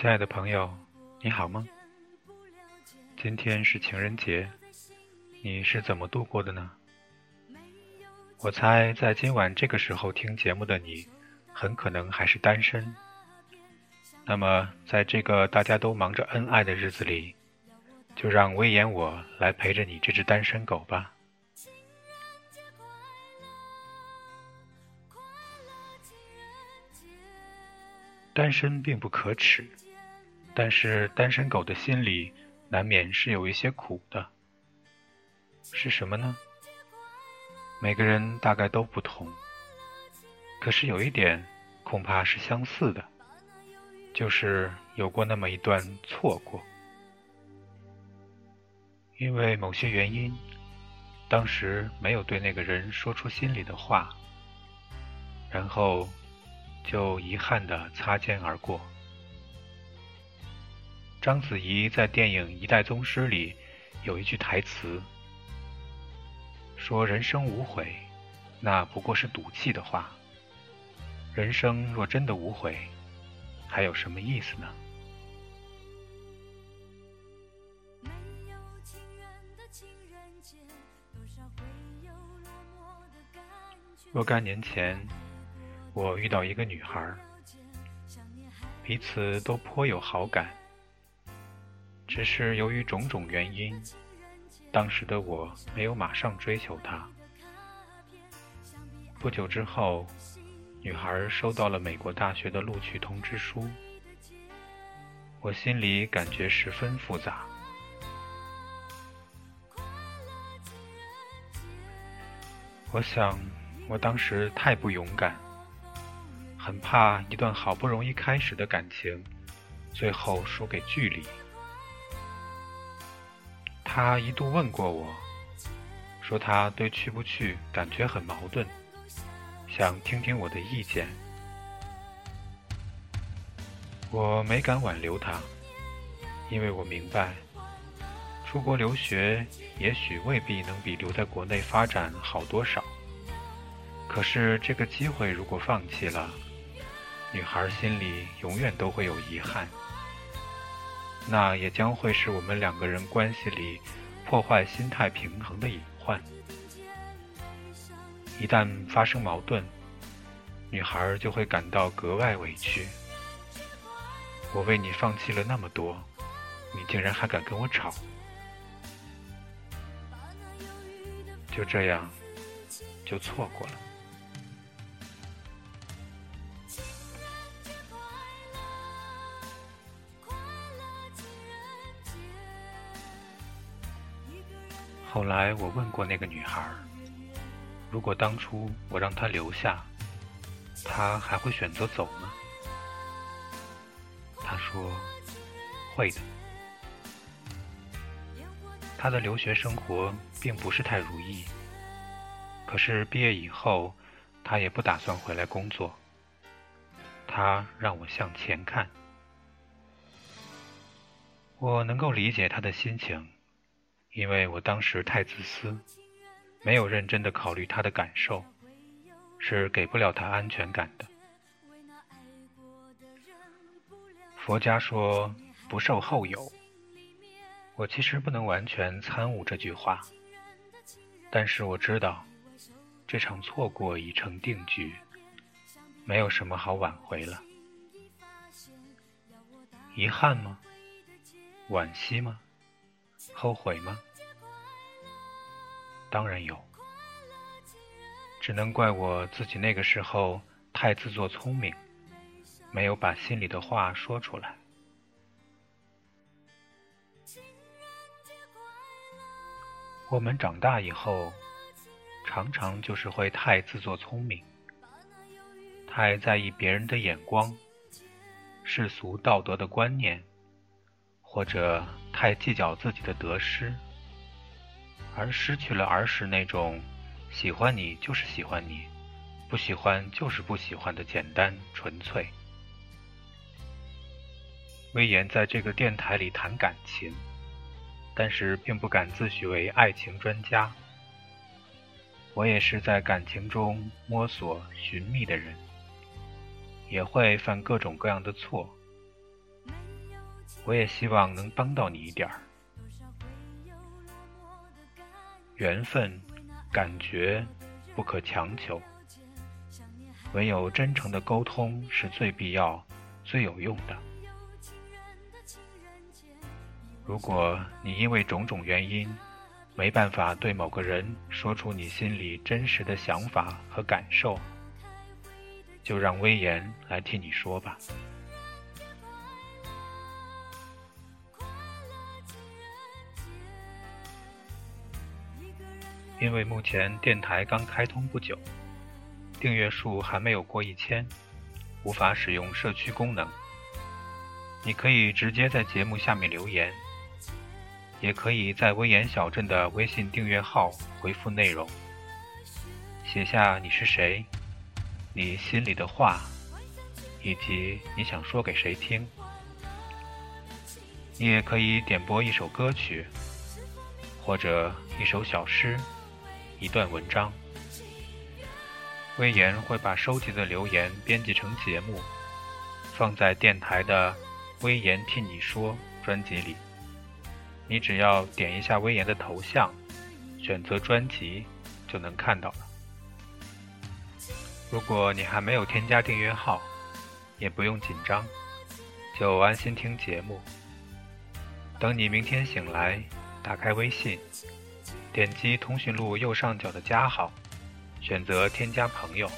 亲爱的朋友，你好吗？今天是情人节，你是怎么度过的呢？我猜，在今晚这个时候听节目的你，很可能还是单身。那么，在这个大家都忙着恩爱的日子里，就让威严我来陪着你这只单身狗吧。单身并不可耻，但是单身狗的心里难免是有一些苦的。是什么呢？每个人大概都不同，可是有一点恐怕是相似的，就是有过那么一段错过，因为某些原因，当时没有对那个人说出心里的话，然后。就遗憾的擦肩而过。章子怡在电影《一代宗师》里有一句台词，说：“人生无悔，那不过是赌气的话。人生若真的无悔，还有什么意思呢？”若干年前。我遇到一个女孩，彼此都颇有好感，只是由于种种原因，当时的我没有马上追求她。不久之后，女孩收到了美国大学的录取通知书，我心里感觉十分复杂。我想，我当时太不勇敢。很怕一段好不容易开始的感情，最后输给距离。他一度问过我，说他对去不去感觉很矛盾，想听听我的意见。我没敢挽留他，因为我明白，出国留学也许未必能比留在国内发展好多少。可是这个机会如果放弃了，女孩心里永远都会有遗憾，那也将会是我们两个人关系里破坏心态平衡的隐患。一旦发生矛盾，女孩就会感到格外委屈。我为你放弃了那么多，你竟然还敢跟我吵？就这样，就错过了。后来我问过那个女孩，如果当初我让她留下，她还会选择走吗？她说会的。她的留学生活并不是太如意，可是毕业以后，她也不打算回来工作。她让我向前看，我能够理解她的心情。因为我当时太自私，没有认真的考虑他的感受，是给不了他安全感的。佛家说不受后有，我其实不能完全参悟这句话，但是我知道，这场错过已成定局，没有什么好挽回了。遗憾吗？惋惜吗？后悔吗？当然有，只能怪我自己那个时候太自作聪明，没有把心里的话说出来。我们长大以后，常常就是会太自作聪明，太在意别人的眼光、世俗道德的观念，或者。太计较自己的得失，而失去了儿时那种喜欢你就是喜欢你，不喜欢就是不喜欢的简单纯粹。威严在这个电台里谈感情，但是并不敢自诩为爱情专家。我也是在感情中摸索寻觅的人，也会犯各种各样的错。我也希望能帮到你一点儿。缘分，感觉不可强求，唯有真诚的沟通是最必要、最有用的。如果你因为种种原因，没办法对某个人说出你心里真实的想法和感受，就让威严来替你说吧。因为目前电台刚开通不久，订阅数还没有过一千，无法使用社区功能。你可以直接在节目下面留言。也可以在威严小镇的微信订阅号回复内容，写下你是谁，你心里的话，以及你想说给谁听。你也可以点播一首歌曲，或者一首小诗，一段文章。威严会把收集的留言编辑成节目，放在电台的“威严替你说”专辑里。你只要点一下威严的头像，选择专辑，就能看到了。如果你还没有添加订阅号，也不用紧张，就安心听节目。等你明天醒来，打开微信，点击通讯录右上角的加号，选择添加朋友，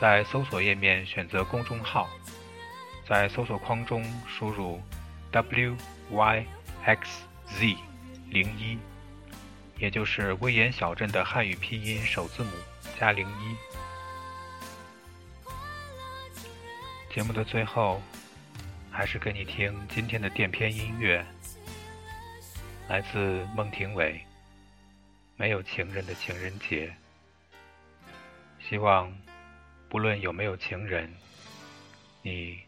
在搜索页面选择公众号，在搜索框中输入 WY。xz 零一，也就是威严小镇的汉语拼音首字母加零一。节目的最后，还是给你听今天的垫片音乐，来自孟庭苇，《没有情人的情人节》。希望不论有没有情人，你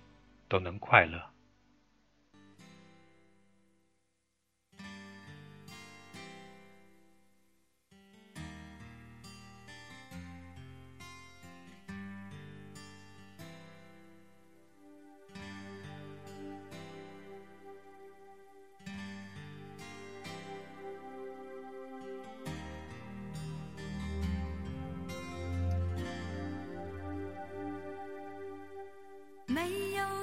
都能快乐。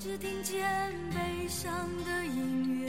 只听见悲伤的音乐，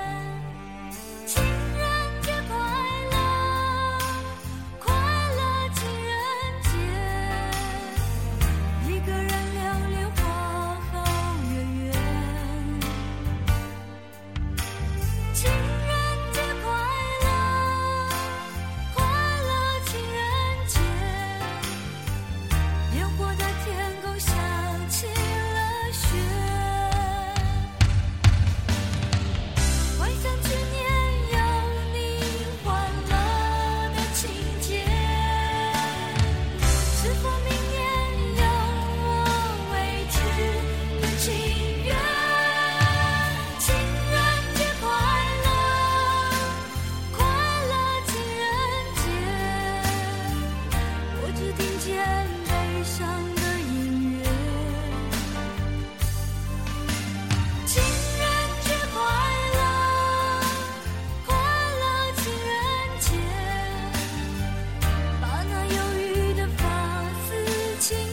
情。